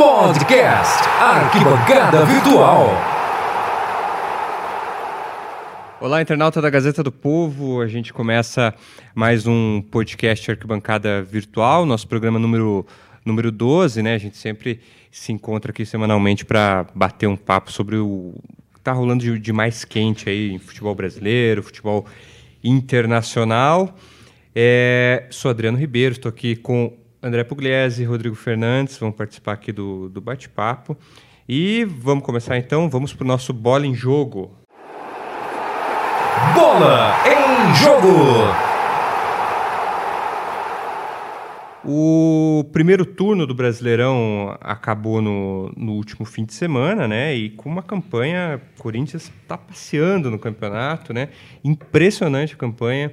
Podcast Arquibancada Virtual. Olá, internauta da Gazeta do Povo. A gente começa mais um podcast Arquibancada Virtual, nosso programa número, número 12, né? A gente sempre se encontra aqui semanalmente para bater um papo sobre o que está rolando de, de, mais quente aí em futebol brasileiro, futebol internacional. É, sou Adriano Ribeiro, estou aqui com André Pugliese e Rodrigo Fernandes, vão participar aqui do, do bate-papo. E vamos começar então, vamos para o nosso Bola em Jogo. Bola em Jogo! O primeiro turno do Brasileirão acabou no, no último fim de semana, né? E com uma campanha, Corinthians está passeando no campeonato, né? Impressionante a campanha,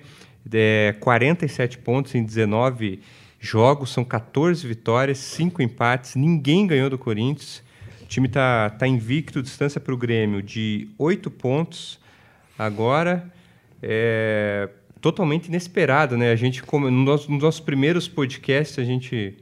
é, 47 pontos em 19 jogos, são 14 vitórias, 5 empates, ninguém ganhou do Corinthians. O time está tá invicto, distância para o Grêmio de 8 pontos. Agora, é totalmente inesperado, né? A gente, como, nos, nos nossos primeiros podcasts, a gente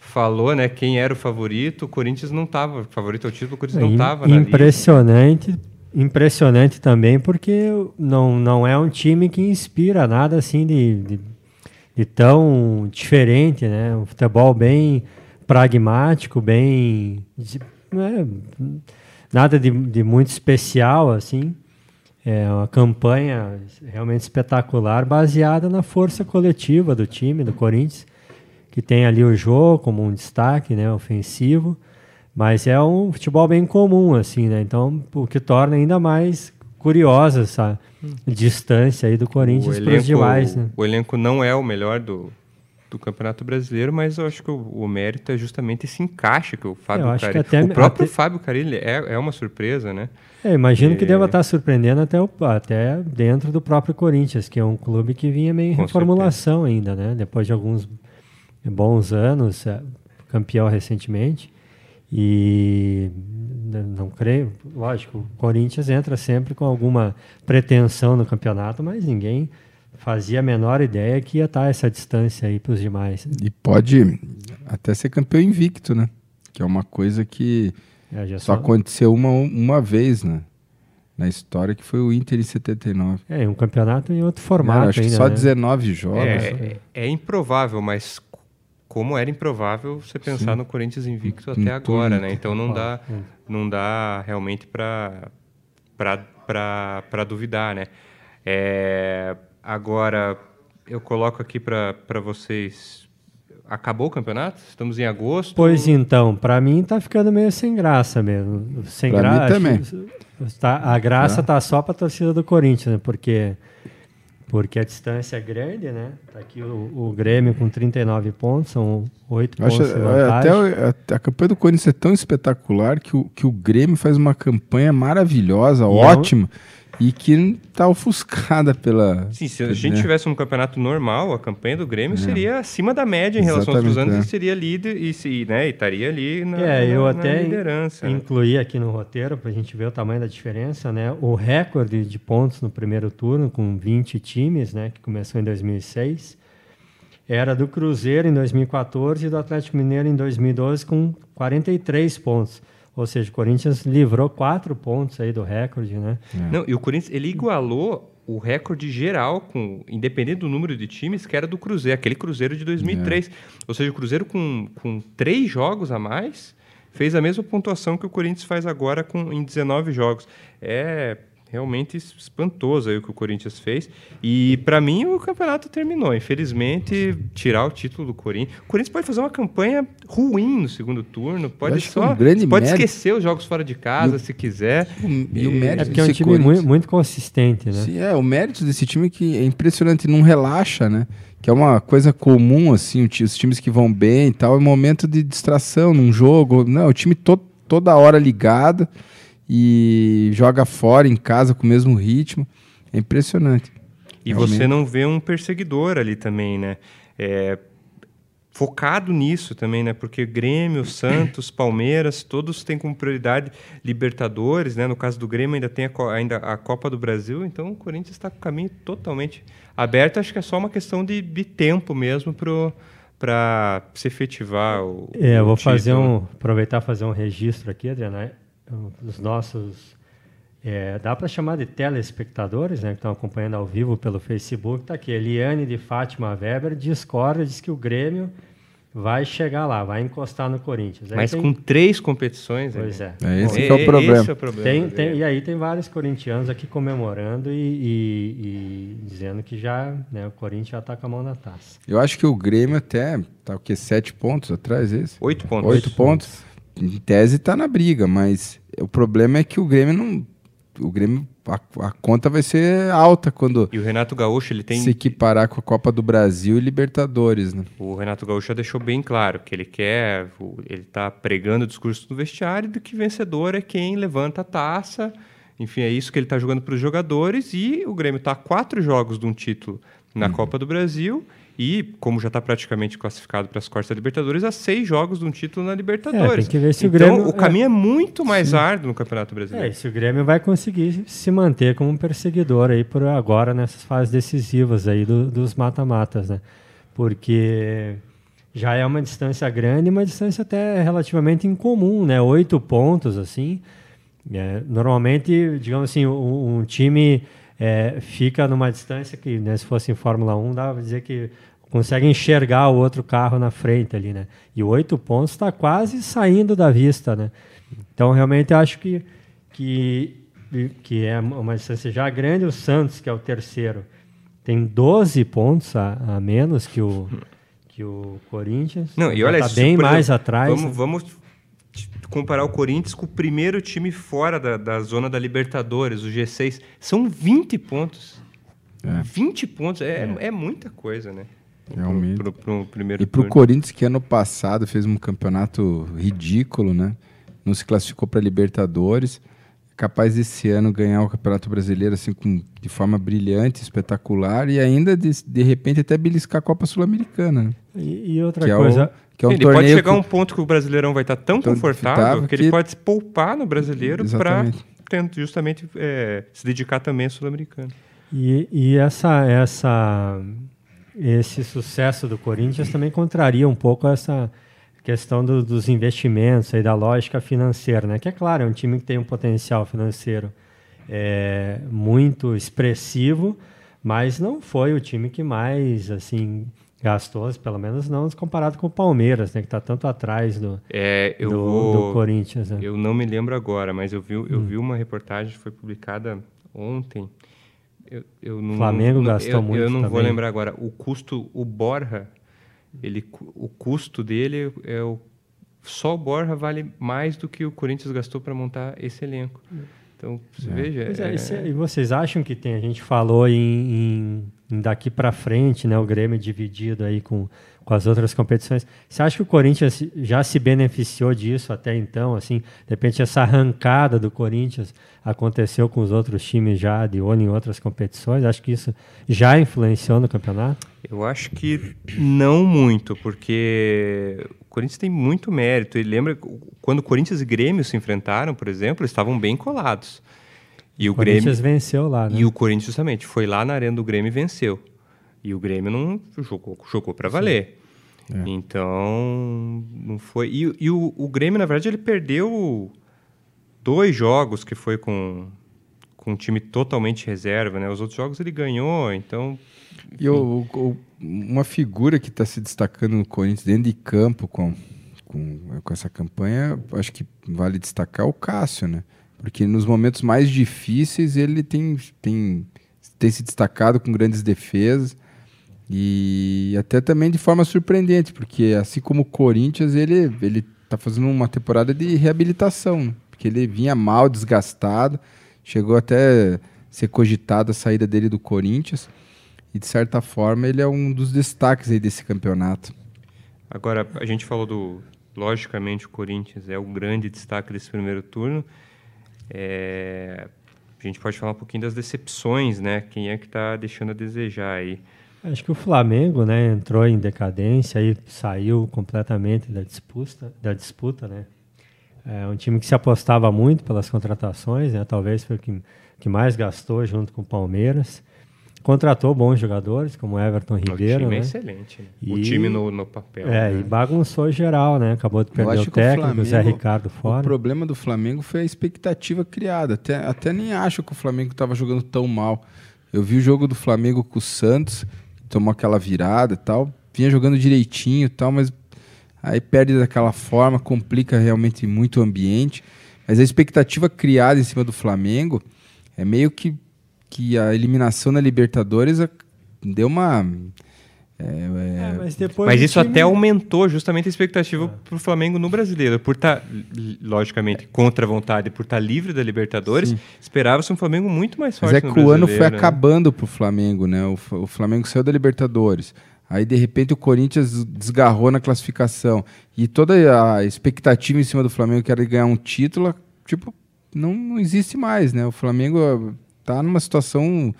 falou, né, quem era o favorito. O Corinthians não estava favorito ao título, o Corinthians não estava na Impressionante, impressionante também, porque não, não é um time que inspira nada assim de, de de tão diferente, né? Um futebol bem pragmático, bem né? nada de, de, muito especial assim. É uma campanha realmente espetacular, baseada na força coletiva do time do Corinthians, que tem ali o jogo como um destaque, né, ofensivo, mas é um futebol bem comum assim, né? Então, o que torna ainda mais curiosa essa distância aí do Corinthians para os demais. Né? O elenco não é o melhor do, do Campeonato Brasileiro, mas eu acho que o, o mérito é justamente esse encaixe que o Fábio Carilli... Até, o próprio até... Fábio Carilli é, é uma surpresa, né? É, imagino que deva estar surpreendendo até, o, até dentro do próprio Corinthians, que é um clube que vinha meio em reformulação certeza. ainda, né? Depois de alguns bons anos, é, campeão recentemente. E não creio, lógico, o Corinthians entra sempre com alguma pretensão no campeonato, mas ninguém fazia a menor ideia que ia estar essa distância aí para os demais. E pode até ser campeão invicto, né? Que é uma coisa que é, só, só aconteceu uma, uma vez, né? Na história, que foi o Inter em 79. É, um campeonato em outro formato. Não, acho ainda, que só né? 19 jogos. É, é, é improvável, mas como era improvável você pensar Sim. no Corinthians invicto até agora, né? Então não dá, não dá realmente para para duvidar, né? É, agora eu coloco aqui para vocês. Acabou o campeonato? Estamos em agosto. Pois então, para mim tá ficando meio sem graça mesmo. Sem graça. também. Tá, a graça é. tá só para a torcida do Corinthians, né? Porque porque a distância é grande, né? Tá aqui o, o Grêmio com 39 pontos, são 8 pontos de é, Até a, a, campanha do Corinthians é tão espetacular que o, que o Grêmio faz uma campanha maravilhosa, e ótima. É um e que está ofuscada pela. Sim, se a gente tivesse um campeonato normal, a campanha do Grêmio é. seria acima da média em relação aos outros anos é. e seria líder e, se, né, e estaria ali na, é, eu na, até na liderança. Né? Incluí aqui no roteiro para a gente ver o tamanho da diferença, né? O recorde de pontos no primeiro turno, com 20 times, né? Que começou em 2006, era do Cruzeiro em 2014 e do Atlético Mineiro em 2012 com 43 pontos. Ou seja, o Corinthians livrou quatro pontos aí do recorde, né? É. Não, e o Corinthians ele igualou o recorde geral, com, independente do número de times, que era do Cruzeiro, aquele Cruzeiro de 2003. É. Ou seja, o Cruzeiro com, com três jogos a mais fez a mesma pontuação que o Corinthians faz agora com, em 19 jogos. É realmente espantoso aí o que o Corinthians fez. E para mim o campeonato terminou. Infelizmente, tirar o título do Corinthians. O Corinthians pode fazer uma campanha ruim no segundo turno, pode só um pode mérito. esquecer os jogos fora de casa o, se quiser. E, o mérito é porque é um time muito, muito, consistente, né? Sim, é, o mérito desse time que é impressionante, não relaxa, né? Que é uma coisa comum, assim, os times que vão bem e tal, é momento de distração num jogo. Não, o time to, toda hora ligado e joga fora em casa com o mesmo ritmo. É impressionante. E realmente. você não vê um perseguidor ali também, né? É, focado nisso também, né? Porque Grêmio, Santos, Palmeiras, todos têm como prioridade Libertadores, né? No caso do Grêmio ainda tem a, ainda a Copa do Brasil, então o Corinthians está com o caminho totalmente aberto. Acho que é só uma questão de, de tempo mesmo para se efetivar o. É, eu vou o fazer título. um. aproveitar e fazer um registro aqui, Adriano. Né? Os nossos. é, dá para chamar de telespectadores, né? Que estão acompanhando ao vivo pelo Facebook. Tá aqui. Eliane de Fátima Weber discorda, diz que o Grêmio vai chegar lá, vai encostar no Corinthians. Aí Mas tem- com três competições. Pois é. É esse E- que é o problema. Esse é o problema. Tem, tem- e aí tem vários corintianos aqui comemorando e, e- e dizendo que já né, o Corinthians já está com a mão na taça. Eu acho que o Grêmio até tá o quê? Sete pontos atrás esse? Oito pontos. Oito pontos. Em tese tá na briga, mas o problema é que o Grêmio não. O Grêmio. A, a conta vai ser alta quando E o Renato Gaúcho, ele tem. se equiparar com a Copa do Brasil e Libertadores, né? O Renato Gaúcho já deixou bem claro que ele quer, ele está pregando o discurso do vestiário de que vencedor é quem levanta a taça. Enfim, é isso que ele está jogando para os jogadores. E o Grêmio está a quatro jogos de um título na Uhum. Copa do Brasil. E, como já está praticamente classificado para as quartas da Libertadores, a seis jogos de um título na Libertadores. É, tem que ver se o então, Grêmio- o caminho é, muito mais árduo no Campeonato É, Brasileiro. e se o Grêmio vai conseguir se manter como um perseguidor aí por agora nessas fases decisivas aí do- dos mata-matas, né? Porque já é uma distância grande, uma distância até relativamente incomum, né? Oito pontos, assim. É, normalmente, digamos assim, um, um time é, fica numa distância que, né, se fosse em Fórmula 1, dá pra dizer que consegue enxergar o outro carro na frente ali, né? E oito pontos está quase saindo da vista, né? Então, realmente, acho que, que, que é uma distância já grande. O Santos, que é o terceiro, tem 12 pontos a, a menos que o, que o Corinthians. Não, e olha, tá bem mais exemplo, atrás. Vamos, vamos t- comparar o Corinthians com o primeiro time fora da, da zona da Libertadores, o G6. São 20 pontos. É. 20 pontos é, é. muita coisa, né? Realmente. Pro, pro, pro primeiro E pro turno. Corinthians, que ano passado fez um campeonato ridículo, né? Não se classificou para Libertadores. É capaz esse ano ganhar o Campeonato Brasileiro assim com, de forma brilhante, espetacular e ainda de, de repente até beliscar a Copa Sul-Americana, né? E, e outra Que é coisa. o, que é um ele pode chegar a que- um ponto que o Brasileirão vai estar tão Tão confortável que, ele que- pode se poupar no Brasileiro para justamente é, se dedicar também ao Sul-Americano. E, e essa, essa, esse sucesso do Corinthians também contraria um pouco essa questão do- dos investimentos e da lógica financeira, né? Que é claro, é um time que tem um potencial financeiro é, muito expressivo, mas não foi o time que mais assim gastou, pelo menos não comparado com o Palmeiras, né? Que está tanto atrás do, É, do, vou... do Corinthians. Né? Eu não me lembro agora, mas eu vi, eu Hum. vi uma reportagem que foi publicada ontem. Eu, eu não, Flamengo não- gastou eu, muito Eu não vou também. lembrar agora. O custo, o Borja, ele, o custo dele é o só o Borja vale mais do que o Corinthians gastou para montar esse elenco. Então, você veja. Pois é, é- e cê- vocês acham que tem? A gente falou em- em daqui para frente, né? O Grêmio dividido aí com, com as outras competições. Você acha que o Corinthians já se beneficiou disso até então? Assim, de repente essa arrancada do Corinthians aconteceu com os outros times já de olho em outras competições? Acho que isso já influenciou no campeonato. Eu acho que não muito, porque o Corinthians tem muito mérito. E lembra quando Corinthians e Grêmio se enfrentaram, por exemplo, eles estavam bem colados. E o, O Corinthians Grêmio venceu lá, né? e o Corinthians justamente foi lá na arena do Grêmio e venceu. E o Grêmio não jogou, jogou para valer. Então não foi. E, e o, o Grêmio na verdade ele perdeu dois jogos que foi com com um time totalmente reserva, né? Os outros jogos ele ganhou, então E o- o- uma figura que está se destacando no Corinthians dentro de campo com, com, com essa campanha, acho que vale destacar o Cássio, né? Porque nos momentos mais difíceis ele tem, tem, tem se destacado com grandes defesas e até também de forma surpreendente, porque assim como o Corinthians, ele, ele tá fazendo uma temporada de reabilitação, né? porque ele vinha mal, desgastado, chegou até ser cogitado a saída dele do Corinthians. E de certa forma ele é um dos destaques aí desse campeonato. Agora, a gente falou do. Logicamente, o Corinthians é o grande destaque desse primeiro turno. É, a gente pode falar um pouquinho das decepções, né? Quem é que está deixando a desejar aí? Acho que o Flamengo, né, entrou em decadência e saiu completamente da disputa, da disputa, né? É um time que se apostava muito pelas contratações, né? Talvez foi o que, que mais gastou junto com o Palmeiras. Contratou bons jogadores, como Everton Ribeiro. O time né? é excelente. Né? E- O time no, no papel. É, né? e bagunçou geral, né? Acabou de perder o o técnico, o Zé Flamengo- Ricardo O fora. problema do Flamengo foi a expectativa criada. Até, até nem acho que o Flamengo estava jogando tão mal. Eu vi o jogo do Flamengo com o Santos, tomou aquela virada e tal. Vinha jogando direitinho e tal, mas aí perde daquela forma, complica realmente muito o ambiente. Mas a expectativa criada em cima do Flamengo é meio que, que a eliminação na Libertadores deu uma. é, é, É, mas depois Mas o isso time- até aumentou justamente a expectativa para o Flamengo no brasileiro. Por estar, logicamente, contra a vontade, por estar livre da Libertadores, esperava-se um Flamengo muito mais Mas forte é no que o ano foi né? acabando pro Flamengo, né? O, o Flamengo saiu da Libertadores. Aí, de repente, o Corinthians desgarrou na classificação. E toda a expectativa em cima do Flamengo, que era ganhar um título, tipo, não, não existe mais, né? O Flamengo ah, tá numa situação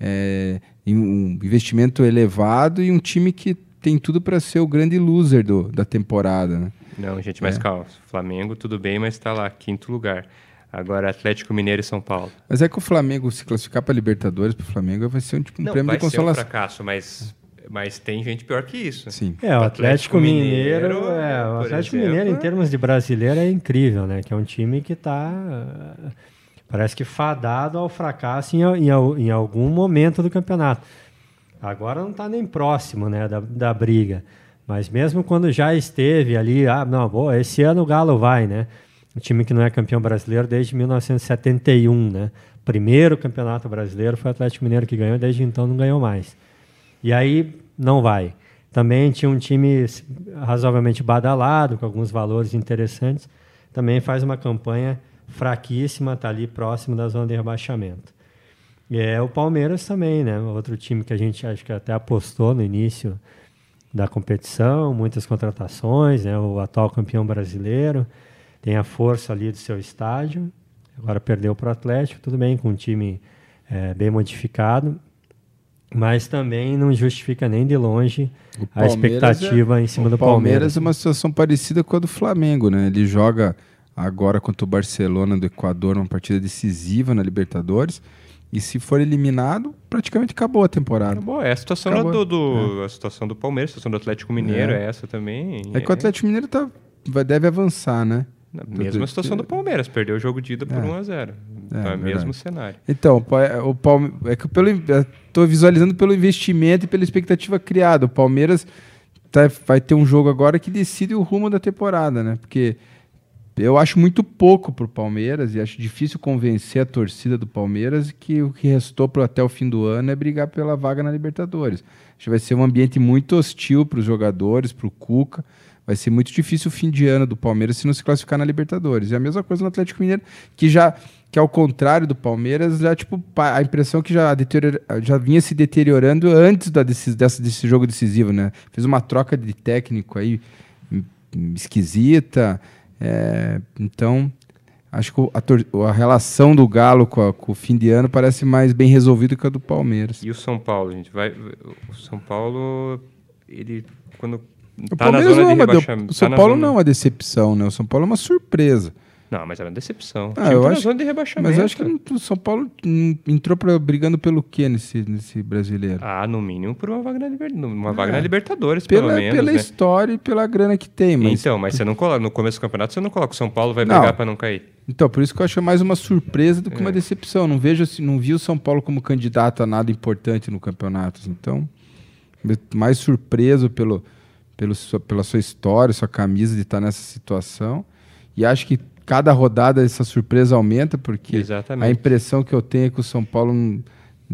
é, em um investimento elevado e um time que tem tudo para ser o grande loser do, da temporada, né? Não, gente, É. mas calma. Flamengo, tudo bem, mas está lá, quinto lugar. Agora, Atlético Mineiro e São Paulo. Mas é que o Flamengo, se classificar para Libertadores, pro Flamengo vai ser um, tipo, um Não, prêmio vai de ser um consolação. fracasso, mas, mas tem gente pior que isso. Sim. É, o O Atlético, Atlético Mineiro, Mineiro, é, o Atlético exemplo, Mineiro em é- termos de brasileiro é incrível, né? Que é um time que está parece que fadado ao fracasso em, em, em algum momento do campeonato. Agora não está nem próximo, né, da, da briga. Mas mesmo quando já esteve ali, ah, não, boa, esse ano o Galo vai, né? O time que não é campeão brasileiro desde 1971, né? Primeiro campeonato brasileiro foi o Atlético Mineiro que ganhou, desde então não ganhou mais. E aí não vai. Também tinha um time razoavelmente badalado, com alguns valores interessantes. Também faz uma campanha fraquíssima, está ali próximo da zona de rebaixamento. E é o Palmeiras também, né? Outro time que a gente acho que até apostou no início da competição, muitas contratações, né? O atual campeão brasileiro tem a força ali do seu estádio. Agora perdeu para o Atlético, tudo bem, com um time é, bem modificado, mas também não justifica nem de longe O a expectativa em cima o do Palmeiras Palmeiras. é uma situação parecida com a do Flamengo, né? Ele joga agora contra o Barcelona do Equador, uma partida decisiva na Libertadores. E se for eliminado, praticamente acabou a temporada. Acabou. É a situação Acabou. do, do- a situação do Palmeiras, a situação do Atlético Mineiro é, essa também. É que o Atlético Mineiro tá, vai, deve avançar, né? Mesma situação do Palmeiras, perdeu o jogo de ida por É. 1 a 0 Então é o verdade. mesmo cenário. Então, o Pa- o Palme... é que pelo estou visualizando pelo investimento e pela expectativa criada. O Palmeiras tá- vai ter um jogo agora que decide o rumo da temporada, né? Porque eu acho muito pouco pro Palmeiras e acho difícil convencer a torcida do Palmeiras que o que restou pro, até o fim do ano é brigar pela vaga na Libertadores. Acho que vai ser um ambiente muito hostil para os jogadores, para o Cuca. Vai ser muito difícil o fim de ano do Palmeiras se não se classificar na Libertadores. E a mesma coisa no Atlético Mineiro, que já que ao contrário do Palmeiras, já tipo a impressão que já deteriora- já vinha se deteriorando antes da dessa, desse jogo decisivo, né? Fez uma troca de técnico aí hum, esquisita. É, então, acho que o- a, a relação do Galo com, a- com o fim de ano parece mais bem resolvida que a do Palmeiras. E o São Paulo, gente, vai. O São Paulo, ele quando O tá na Palmeiras zona não é de de- rebaixamento. o São tá na Paulo zona- não é uma decepção, né? O São Paulo é uma surpresa. Não, mas era uma decepção. Ah, eu tá acho- zona de rebaixamento. Mas eu acho que o São Paulo entrou pra, brigando pelo quê nesse, nesse brasileiro? Ah, no mínimo por uma vaga na, Liber... uma vaga É. na Libertadores, pela pelo menos. pela né? história e pela grana que tem, mas Então, mas você não coloca no começo do campeonato, você não coloca o São Paulo vai brigar para não cair. Então, por isso que eu acho mais uma surpresa do que uma É. decepção. Não vejo assim, não vi o São Paulo como candidato a nada importante no campeonato. Então, mais surpreso pelo, pelo pela sua história, sua camisa de estar nessa situação. E acho que cada rodada essa surpresa aumenta, porque Exatamente. a impressão que eu tenho é que o São Paulo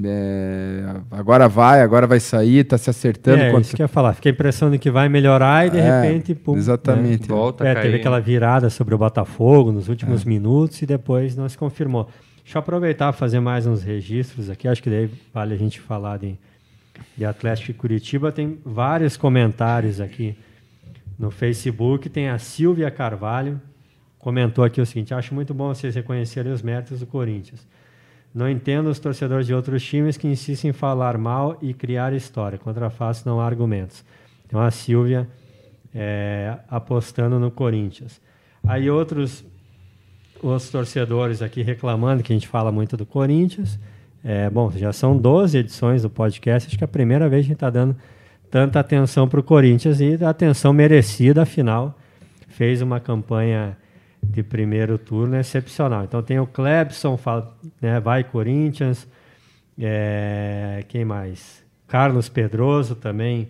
é, agora vai, agora vai sair, está se acertando. É, contra- isso que eu ia falar. Fica a impressão de que vai melhorar e de É, repente, pum, exatamente. Volta né? a É, teve aquela virada sobre o Botafogo nos É. últimos minutos e depois não se confirmou. Deixa eu aproveitar e fazer mais uns registros aqui. Acho que daí vale a gente falar de, de Atlético e Curitiba. Tem vários comentários aqui no Facebook. Tem a Silvia Carvalho, comentou aqui o seguinte: acho muito bom vocês reconhecerem os méritos do Corinthians. Não entendo os torcedores de outros times que insistem em falar mal e criar história. Contra a face não há argumentos. Então a Silvia é, apostando no Corinthians. Aí outros os torcedores aqui reclamando que a gente fala muito do Corinthians. É, bom, já são 12 edições do podcast, acho que é a primeira vez que a gente está dando tanta atenção para o Corinthians e atenção merecida, afinal, fez uma campanha de primeiro turno excepcional. Então tem o Clebson, né, vai Corinthians, é, quem mais? Carlos Pedroso também,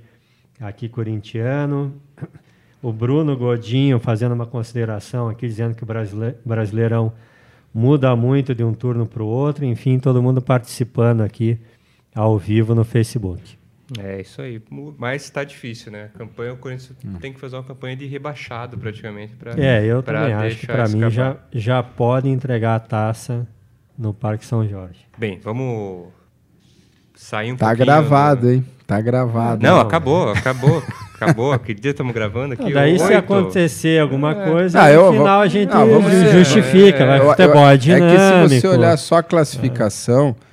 aqui corintiano. O Bruno Godinho fazendo uma consideração aqui, dizendo que o Brasileirão muda muito de um turno para o outro. Enfim, todo mundo participando aqui ao vivo no Facebook. É isso aí. Mas está difícil, né? A campanha, o Corinthians hum. tem que fazer uma campanha de rebaixado praticamente. Pra, é, eu também acho que para mim já, já pode entregar a taça no Parque São Jorge. Bem, vamos sair um tá pouquinho. Tá gravado, do... hein? Tá gravado. Não, acabou, acabou. Acabou. Que dia estamos gravando aqui? Não, daí, 8. se acontecer alguma é. coisa, ah, no final a gente não, justifica. É, vai futebol é dinâmico. É que se você olhar só a classificação, é,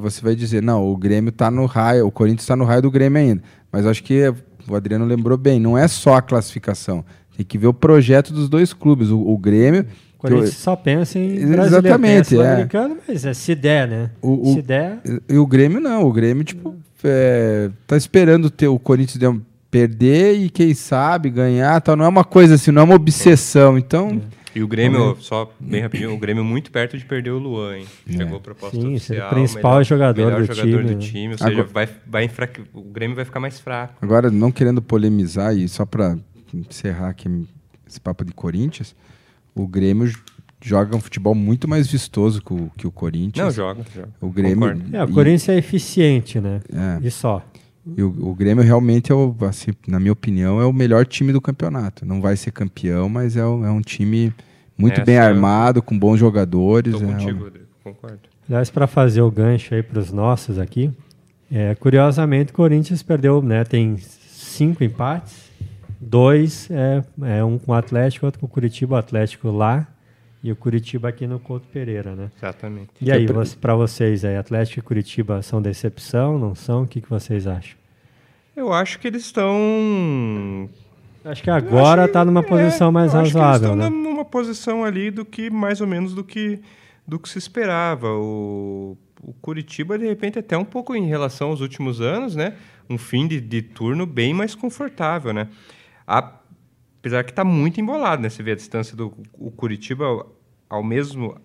você vai dizer, não, o Grêmio está no raio, o Corinthians está no raio do Grêmio ainda. Mas acho que o Adriano lembrou bem, não é só a classificação. Tem que ver o projeto dos dois clubes. O, o Grêmio o Corinthians eu... só pensa em Exatamente, é. mas é, se der, né? O, se der. E o Grêmio não, o Grêmio, tipo, é, tá esperando ter o Corinthians perder e quem sabe ganhar, tal. Não é uma coisa assim, não é uma obsessão. Então. E o Grêmio, só bem rapidinho, o Grêmio muito perto de perder o Luan, hein? É. Chegou a proposta Sim, oficial. O principal melhor, jogador, melhor do, jogador time, do time. Ou seja, Agora, vai, vai enfraque... o Grêmio vai ficar mais fraco. Agora, não querendo polemizar, e só para encerrar aqui esse papo de Corinthians, o Grêmio joga um futebol muito mais vistoso que o, que o Corinthians. Não, joga. joga. O Grêmio. É, o Corinthians é eficiente, né? É. E só. E o, o Grêmio realmente, é o, assim, na minha opinião, é o melhor time do campeonato. Não vai ser campeão, mas é, o, é um time muito bem armado, com bons jogadores. Estou é contigo, Rodrigo, concordo. Aliás, para fazer o gancho aí para os nossos aqui, é, curiosamente, o Corinthians perdeu, né? Tem cinco empates, dois é, é um com o Atlético, outro com o Curitiba, o Atlético lá e o Curitiba aqui no Couto Pereira, né? Exatamente. E aí, para vocês aí, Atlético e Curitiba são decepção, não são? O que, que vocês acham? Eu acho que eles estão. Acho que agora está numa é, posição mais razoável, eles né? numa posição ali do que mais ou menos do que do que se esperava. O, o Curitiba de repente até um pouco em relação aos últimos anos, né? Um fim de, de turno bem mais confortável, né? A, apesar que está muito embolado, né? Você vê a distância do o Curitiba ao mesmo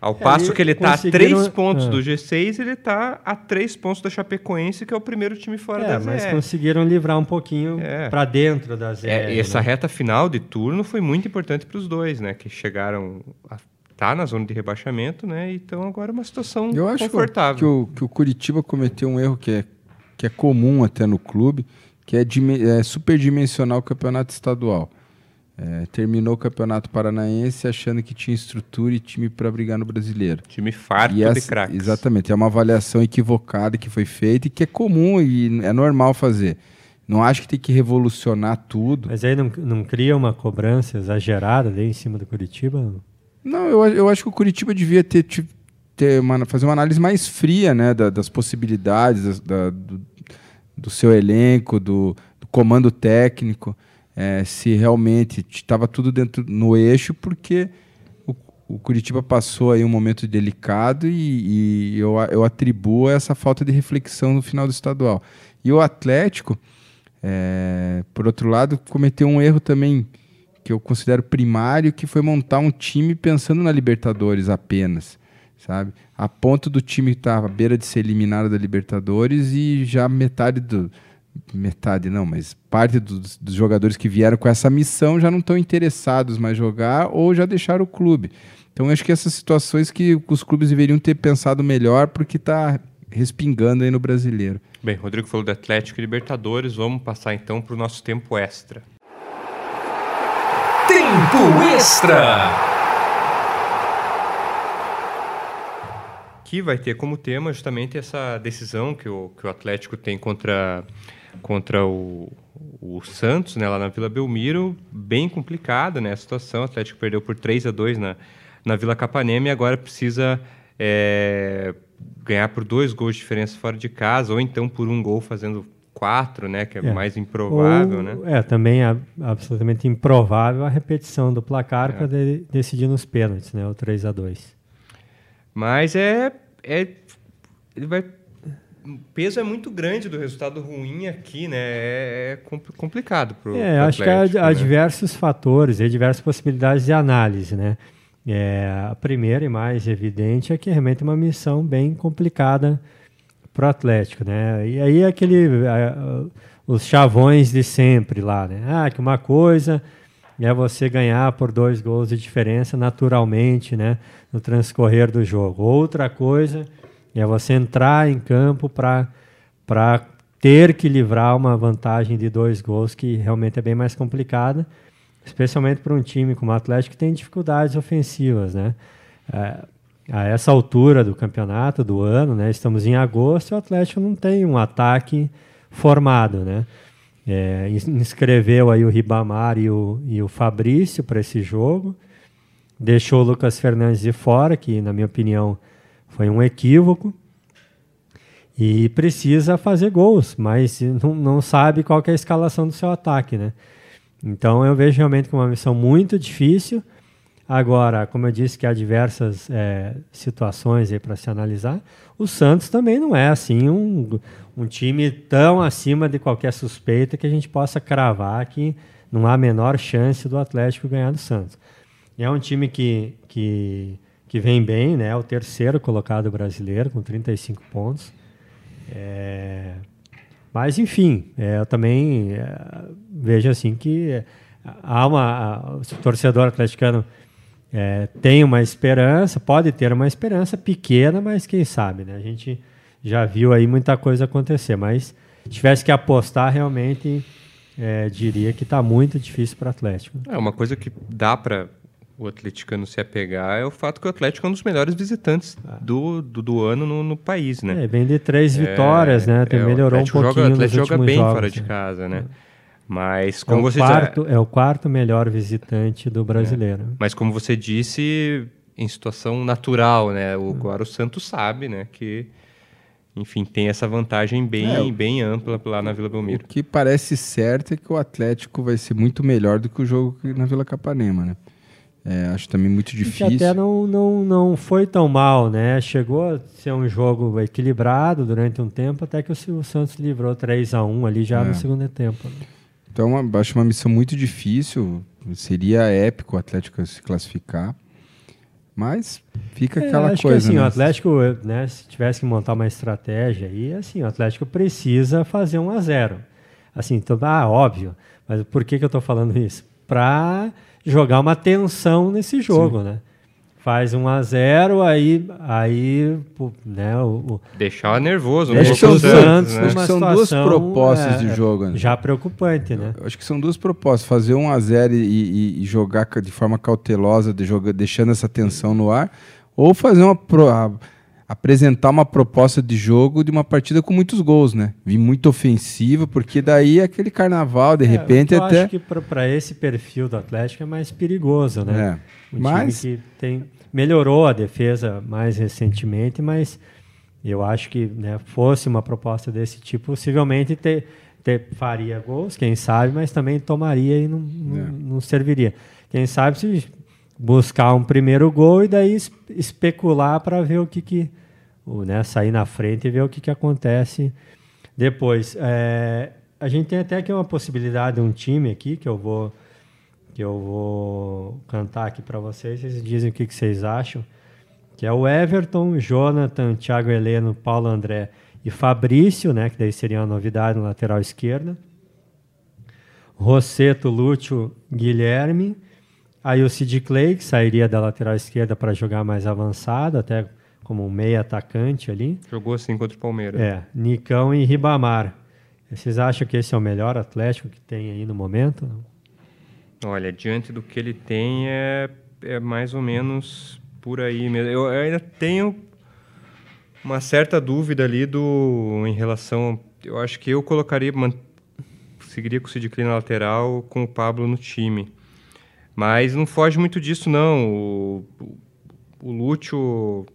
ao é, passo que ele está a três pontos é. do G6, ele está a três pontos da Chapecoense, que é o primeiro time fora é, da ZL. Mas conseguiram livrar um pouquinho é. para dentro da ZL. É, essa né? reta final de turno foi muito importante para os dois, né? Que chegaram a tá na zona de rebaixamento, né? Então agora é uma situação Eu acho confortável. Que o, que o Curitiba cometeu um erro que é, que é comum até no clube, que é, é superdimensionar o campeonato estadual. É, terminou o Campeonato Paranaense achando que tinha estrutura e time para brigar no Brasileiro. Time farto essa, de craques. Exatamente, é uma avaliação equivocada que foi feita e que é comum e é normal fazer. Não acho que tem que revolucionar tudo. Mas aí não, não cria uma cobrança exagerada ali em cima do Curitiba? Não, eu, eu acho que o Curitiba devia ter, ter uma, fazer uma análise mais fria né, da, das possibilidades da, do, do, seu elenco, do, do comando técnico é, se realmente estava tudo dentro no eixo, porque o, o, Curitiba passou aí um momento delicado e, e eu, eu, atribuo essa falta de reflexão no final do estadual. E o Atlético, é, por outro lado, cometeu um erro também que eu considero primário, que foi montar um time pensando na Libertadores apenas, sabe? A ponto do time estar tá à beira de ser eliminado da Libertadores e já metade do, metade não, mas parte dos, dos, jogadores que vieram com essa missão já não estão interessados mais jogar ou já deixaram o clube. Então acho que essas situações que os clubes deveriam ter pensado melhor porque está respingando aí no brasileiro. Bem, Rodrigo falou do Atlético e Libertadores, vamos passar então para o nosso tempo extra. Tempo extra! Vai ter como tema justamente essa decisão que o, que o Atlético tem contra contra o, o Santos, né, lá na Vila Belmiro, bem complicada né, a situação. O Atlético perdeu por 3 a 2 na, na Vila Capanema e agora precisa é, ganhar por dois gols de diferença fora de casa, ou então por um gol fazendo quatro, né, que é, é. mais improvável. Ou, né? É, também é absolutamente improvável a repetição do placar é. para de, decidir nos pênaltis, né, o 3 a 2 Mas é, é ele vai o peso é muito grande do resultado ruim aqui, né? É, é complicado para o É, acho que há, há né? diversos fatores, há diversas possibilidades de análise, né? É, a primeira e mais evidente é que realmente é uma missão bem complicada para o Atlético, né? E aí aquele os chavões de sempre lá, né? Ah, que uma coisa é você ganhar por dois gols de diferença naturalmente, né? No transcorrer do jogo. Outra coisa é você entrar em campo para ter que livrar uma vantagem de dois gols que realmente é bem mais complicada, especialmente para um time como o Atlético que tem dificuldades ofensivas, né? É, a essa altura do campeonato, do ano, né? Estamos em agosto e o Atlético não tem um ataque formado, né? É, inscreveu aí o Ribamar e o, e o Fabrício para esse jogo, deixou o Lucas Fernandes de fora, que na minha opinião foi um equívoco, e precisa fazer gols, mas não, não sabe qual é a escalação do seu ataque, né? Então eu vejo realmente que é uma missão muito difícil, Agora, como eu disse que há diversas é, situações aí para se analisar, o Santos também não é assim um, um time tão acima de qualquer suspeita que a gente possa cravar que não há a menor chance do Atlético ganhar do Santos. É um time que, que, que vem bem, né? É o terceiro colocado brasileiro com 35 pontos. É... Mas, enfim, é, eu também é, vejo assim que há uma. O torcedor atleticano é, tem uma esperança, pode ter uma esperança pequena, mas quem sabe, né? A gente já viu aí muita coisa acontecer, mas se tivesse que apostar realmente, é, diria que está muito difícil para o Atlético. É uma coisa que dá para o atleticano se apegar é o fato que o Atlético é um dos melhores visitantes ah. do, do, do, ano no, no, país, né? É, vem de três é, vitórias, né? Tem, é, melhorou um pouquinho joga, O Atlético joga bem jogos, fora de né? casa, né? É. Mas como é você quarto, já... é o quarto melhor visitante do brasileiro. É. Mas como você disse, em situação natural, né? O, agora o Santos sabe, né? Que enfim, tem essa vantagem bem, é, bem ampla lá na Vila Belmiro. O que parece certo é que o Atlético vai ser muito melhor do que o jogo na Vila Capanema, né? É, acho também muito difícil. E até não, não, não foi tão mal, né? Chegou a ser um jogo equilibrado durante um tempo, até que o, Santos livrou 3 a 1 ali já é. no segundo tempo. Então, acho uma missão muito difícil. Seria épico o Atlético se classificar. Mas fica é, aquela acho coisa. Que, assim, né? O Atlético, né, se tivesse que montar uma estratégia aí, assim, o Atlético precisa fazer um a zero. Assim, então, ah, óbvio. Mas por que, que eu estou falando isso? Para jogar uma tensão nesse jogo, Sim. né? faz 1 a 0 aí aí né o, o deixar nervoso um deixa o Santos né? acho que são duas propostas é, de jogo né? já preocupante né acho que são duas propostas fazer 1 a 0 e, e, e jogar de forma cautelosa de jogar, deixando essa tensão no ar ou fazer uma pro, a, apresentar uma proposta de jogo de uma partida com muitos gols, né? Vir muito ofensiva, porque daí é aquele carnaval, de é, repente eu até. acho que para esse perfil do Atlético é mais perigoso, né? É. Um mas... time que tem melhorou a defesa mais recentemente, mas eu acho que né, fosse uma proposta desse tipo, possivelmente ter, ter, faria gols, quem sabe, mas também tomaria e não, é. não serviria. Quem sabe se buscar um primeiro gol e daí especular para ver o que, que né, sair na frente e ver o que, que acontece depois. É, a gente tem até aqui uma possibilidade de um time aqui que eu vou que eu vou cantar aqui para vocês. Vocês dizem o que, que vocês acham. Que é o Everton, Jonathan, Thiago Heleno, Paulo André e Fabrício, né? Que daí seria uma novidade na lateral esquerda. Rosseto, Lúcio, Guilherme. Aí o Sid Clay, que sairia da lateral esquerda para jogar mais avançado, até como um meia atacante ali. Jogou assim contra o Palmeiras. É, Nicão e Ribamar. Vocês acham que esse é o melhor Atlético que tem aí no momento? Olha, diante do que ele tem, é, é mais ou menos por aí mesmo. Eu ainda tenho uma certa dúvida ali do em relação. Eu acho que eu colocaria, man, seguiria com o Sid na lateral, com o Pablo no time. Mas não foge muito disso, não. O, o, Lúcio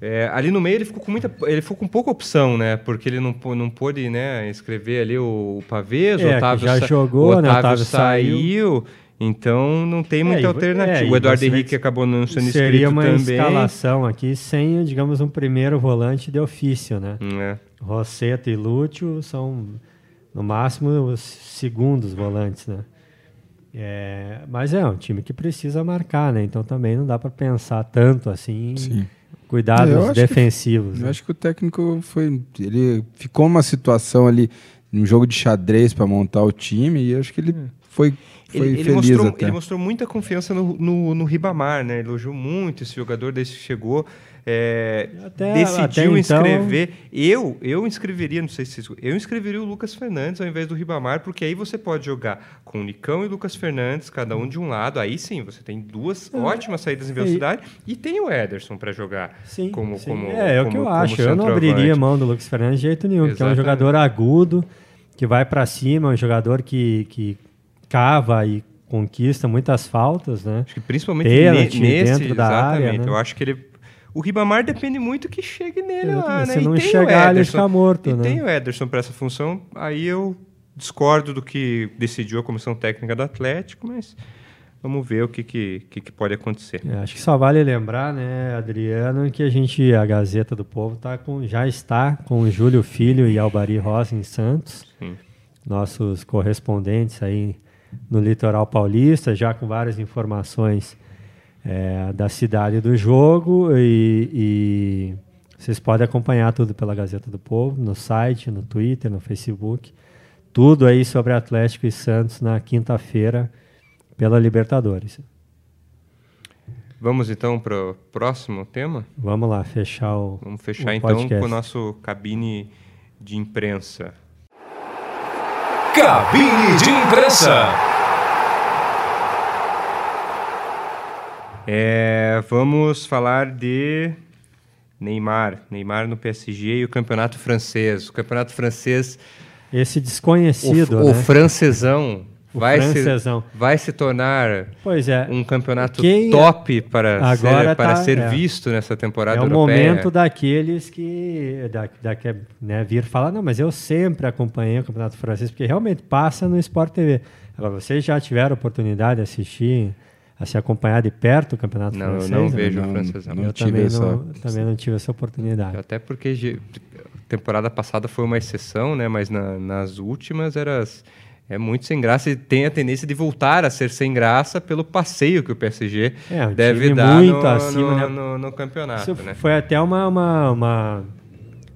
é, ali no meio ele ficou com muita, ele ficou com pouca opção, né? Porque ele não, não pôde, né, escrever ali o, o Pavês, é, o Otávio já jogou, né? Otávio, né? Otávio saiu. saiu. Então não tem muita É, e vo- alternativa. é, o Eduardo Henrique que acabou não sendo Seria inscrito uma também. escalação aqui sem, digamos, um primeiro volante de ofício, né? Hum, é. Rosseto e Lúcio são, no máximo, os segundos volantes, né? É, mas é um time que precisa marcar, né? Então também não dá para pensar tanto assim em Sim. cuidados É, eu acho que- defensivos. Eu né? acho que o técnico foi. Ele ficou numa situação ali, num jogo de xadrez para montar o time, e eu acho que ele foi, foi Ele, ele feliz mostrou, até. ele mostrou muita confiança no, no, no Ribamar, né? Elogiou muito esse jogador desde que chegou. É, Até- decidiu até então- inscrever. Eu, eu inscreveria, não sei se eu inscreveria o Lucas Fernandes ao invés do Ribamar, porque aí você pode jogar com o Nicão e Lucas Fernandes, cada um de um lado. Aí sim, você tem duas ótimas saídas em velocidade e tem o Ederson para jogar. Sim, como, sim. como, é, é o que eu acho. Eu não abriria mão do Lucas Fernandes de jeito nenhum, porque é um jogador agudo, que vai para cima, um jogador que, que cava e conquista muitas faltas, né? Acho que principalmente Pênalti ne- nesse, dentro da área, exatamente. né? Eu acho que ele. O Ribamar depende muito que chegue nele lá, né? Se E não tem o chegar, ele fica morto, E né? tem o Ederson para essa função. Aí eu discordo do que decidiu a comissão técnica do Atlético, mas vamos ver o que, que, que, que pode acontecer. É, acho que só vale lembrar, né, Adriano, que a gente, a Gazeta do Povo, tá com, já está com o Júlio Filho e Albari Rosa em Santos, Sim. nossos correspondentes aí no litoral paulista, já com várias informações é, da cidade do jogo e, e vocês podem acompanhar tudo pela Gazeta do Povo, no site, no Twitter, no Facebook, tudo aí sobre Atlético e Santos na quinta-feira pela Libertadores. Vamos então para o próximo tema? Vamos lá, fechar o. Vamos fechar o então podcast. com o nosso cabine de imprensa. Cabine de imprensa. É, vamos falar de Neymar. Neymar no PSG e o campeonato francês. O campeonato francês, Esse o, desconhecido, o né? francesão, O vai, francesão. Se, vai se tornar Pois é. um campeonato Quem- top para Agora ser, para tá- ser é. visto nessa temporada É o europeia. momento daqueles que, da, da, né, vir falar, não, mas eu sempre acompanhei o Campeonato Francês, porque realmente passa no Sport TV. Agora, vocês já tiveram oportunidade de assistir, a se acompanhar de perto o Campeonato Não, eu Francês? não né? vejo Não, o francesão. não eu tive também, essa- não, também não tive essa oportunidade. Até porque temporada passada foi uma exceção, né? Mas na- nas últimas era é muito sem graça e tem a tendência de voltar a ser sem graça pelo passeio que o PSG É, um deve dar muito no, acima, no, né? no- no campeonato, Isso né? foi até uma, uma, uma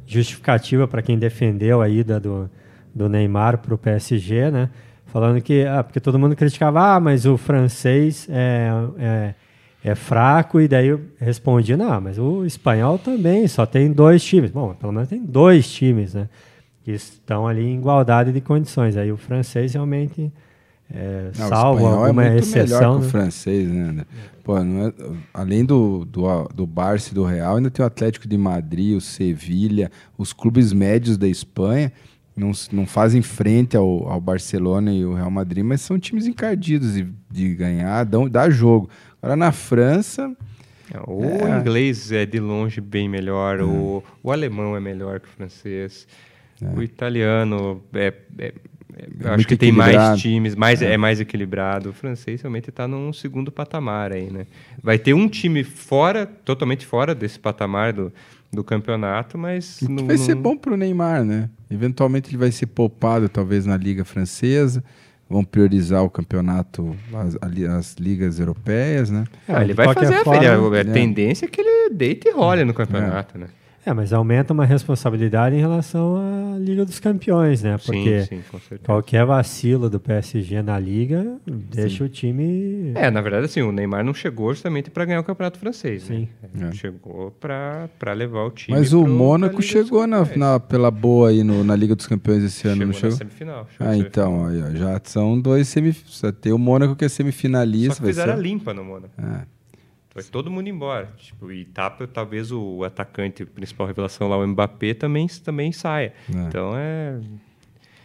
justificativa para quem defendeu a ida do, do Neymar para o PSG, né? Falando que, ah, porque todo mundo criticava, ah, mas o francês é, é, é fraco, e daí eu respondi, não, mas o espanhol também, só tem dois times. Bom, pelo menos tem dois times, né? Que estão ali em igualdade de condições. Aí o francês realmente, é, Não, o salvo espanhol alguma é muito exceção, melhor que né? o francês, né? Pô, é- além do, do, do Barça e do Real, ainda tem o Atlético de Madrid, o Sevilha, os clubes médios da Espanha. Não, não fazem frente ao, ao Barcelona e o Real Madrid, mas são times encardidos de, de ganhar, dão, dá jogo. Agora na França, O É. inglês é de longe bem melhor, o, o alemão é melhor que o francês, o italiano é, é- é- eu acho que tem mais times, mais, é. mais equilibrado. O francês realmente está num segundo patamar aí, né? Vai ter um time fora, totalmente fora desse patamar do, do campeonato, mas não- vai ser não- bom pro Neymar, né? Eventualmente ele vai ser poupado, talvez, na Liga Francesa. Vão priorizar o campeonato, as, as ligas europeias, né? Ah, ele de vai fazer a forma, feira. A é. tendência é que ele deite e role no campeonato, né? É, mas aumenta uma responsabilidade em relação à Liga dos Campeões, né? Porque sim, sim, com certeza. qualquer vacilo do PSG na Liga deixa o time. É, na verdade, assim, o Neymar não chegou justamente para ganhar o campeonato francês. Sim. Né? Ele É. Chegou para levar o time. Mas o pro- Mônaco pra Liga chegou na, na- pela boa aí no- na Liga dos Campeões esse ano, chegou não na chegou? semifinal. chegou Ah, na então, aí, ó, já são dois semifinalistas. Tem o Mônaco que é semifinal. semifinalista. Só que vai fizeram ser... a limpa no Mônaco. É. Vai todo mundo embora. Tipo, e tá, talvez o atacante, principal revelação lá, o Mbappé, também, também saia. É. Então é.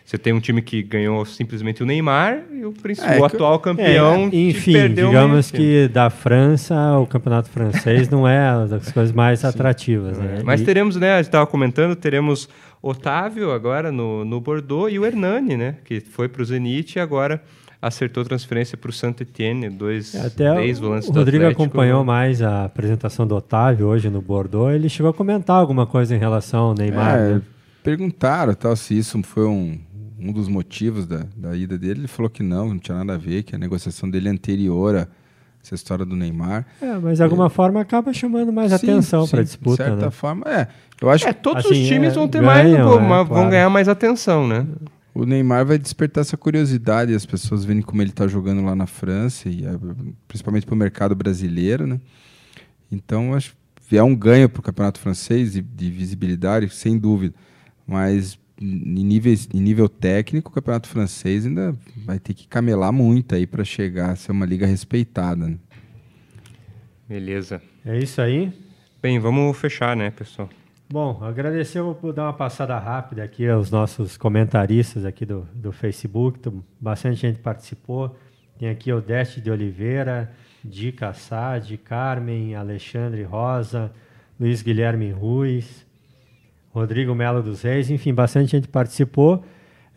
Você tem um time que ganhou simplesmente o Neymar e o, principal, É, o atual campeão. te enfim, perdeu digamos que da França, o campeonato francês não é das coisas mais atrativas, né? É, Mas E- teremos, né? A gente estava comentando, teremos Otávio agora no, no Bordeaux e o Hernani, né? Que foi para o Zenit e agora acertou transferência para o Saint-Etienne, dois É, Até ex-volantes o do Rodrigo Atlético. acompanhou mais a apresentação do Otávio hoje no Bordeaux. Ele chegou a comentar alguma coisa em relação ao Neymar. É, né? perguntaram tal, se isso foi um, um dos motivos da, da ida dele. Ele falou que não, não tinha nada a ver, que a negociação dele é anterior a essa história do Neymar. É, mas de alguma forma acaba chamando mais Sim, atenção para a disputa. De certa né? forma, é. Eu acho É, que todos Assim, os times é, vão ter mais, ganham, vão, é, vão claro. ganhar mais atenção, né? O Neymar vai despertar essa curiosidade, as pessoas verem como ele está jogando lá na França, e eh, principalmente para o mercado brasileiro, né? Então, acho que é um ganho para o campeonato francês de, de visibilidade, sem dúvida. Mas em, níveis, em nível técnico, o campeonato francês ainda vai ter que camelar muito aí para chegar a ser uma liga respeitada. né? Beleza. É isso aí. Bem, vamos fechar, né, pessoal? Bom, agradecer, vou dar uma passada rápida aqui aos nossos comentaristas aqui do, do Facebook. Bastante gente participou. Tem aqui o Deste de Oliveira, Di Cassad, Carmen, Alexandre Rosa, Luiz Guilherme Ruiz, Rodrigo Melo dos Reis, enfim, bastante gente participou.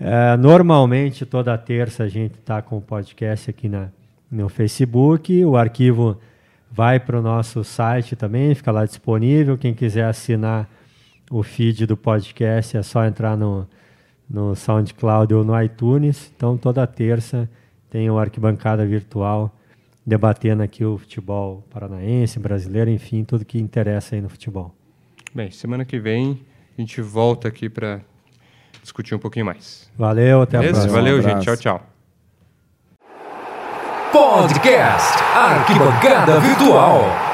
Eh, normalmente, toda terça a gente está com o podcast aqui na, no Facebook. O arquivo vai para o nosso site também, fica lá disponível. Quem quiser assinar o feed do podcast é só entrar no, no SoundCloud ou no iTunes. Então, toda terça tem o Arquibancada Virtual debatendo aqui o futebol paranaense, brasileiro, enfim, tudo que interessa aí no futebol. Bem, semana que vem a gente volta aqui para discutir um pouquinho mais. Valeu, até a Beleza? próxima. Valeu, Um gente. Tchau, tchau. Podcast Arquibancada Virtual.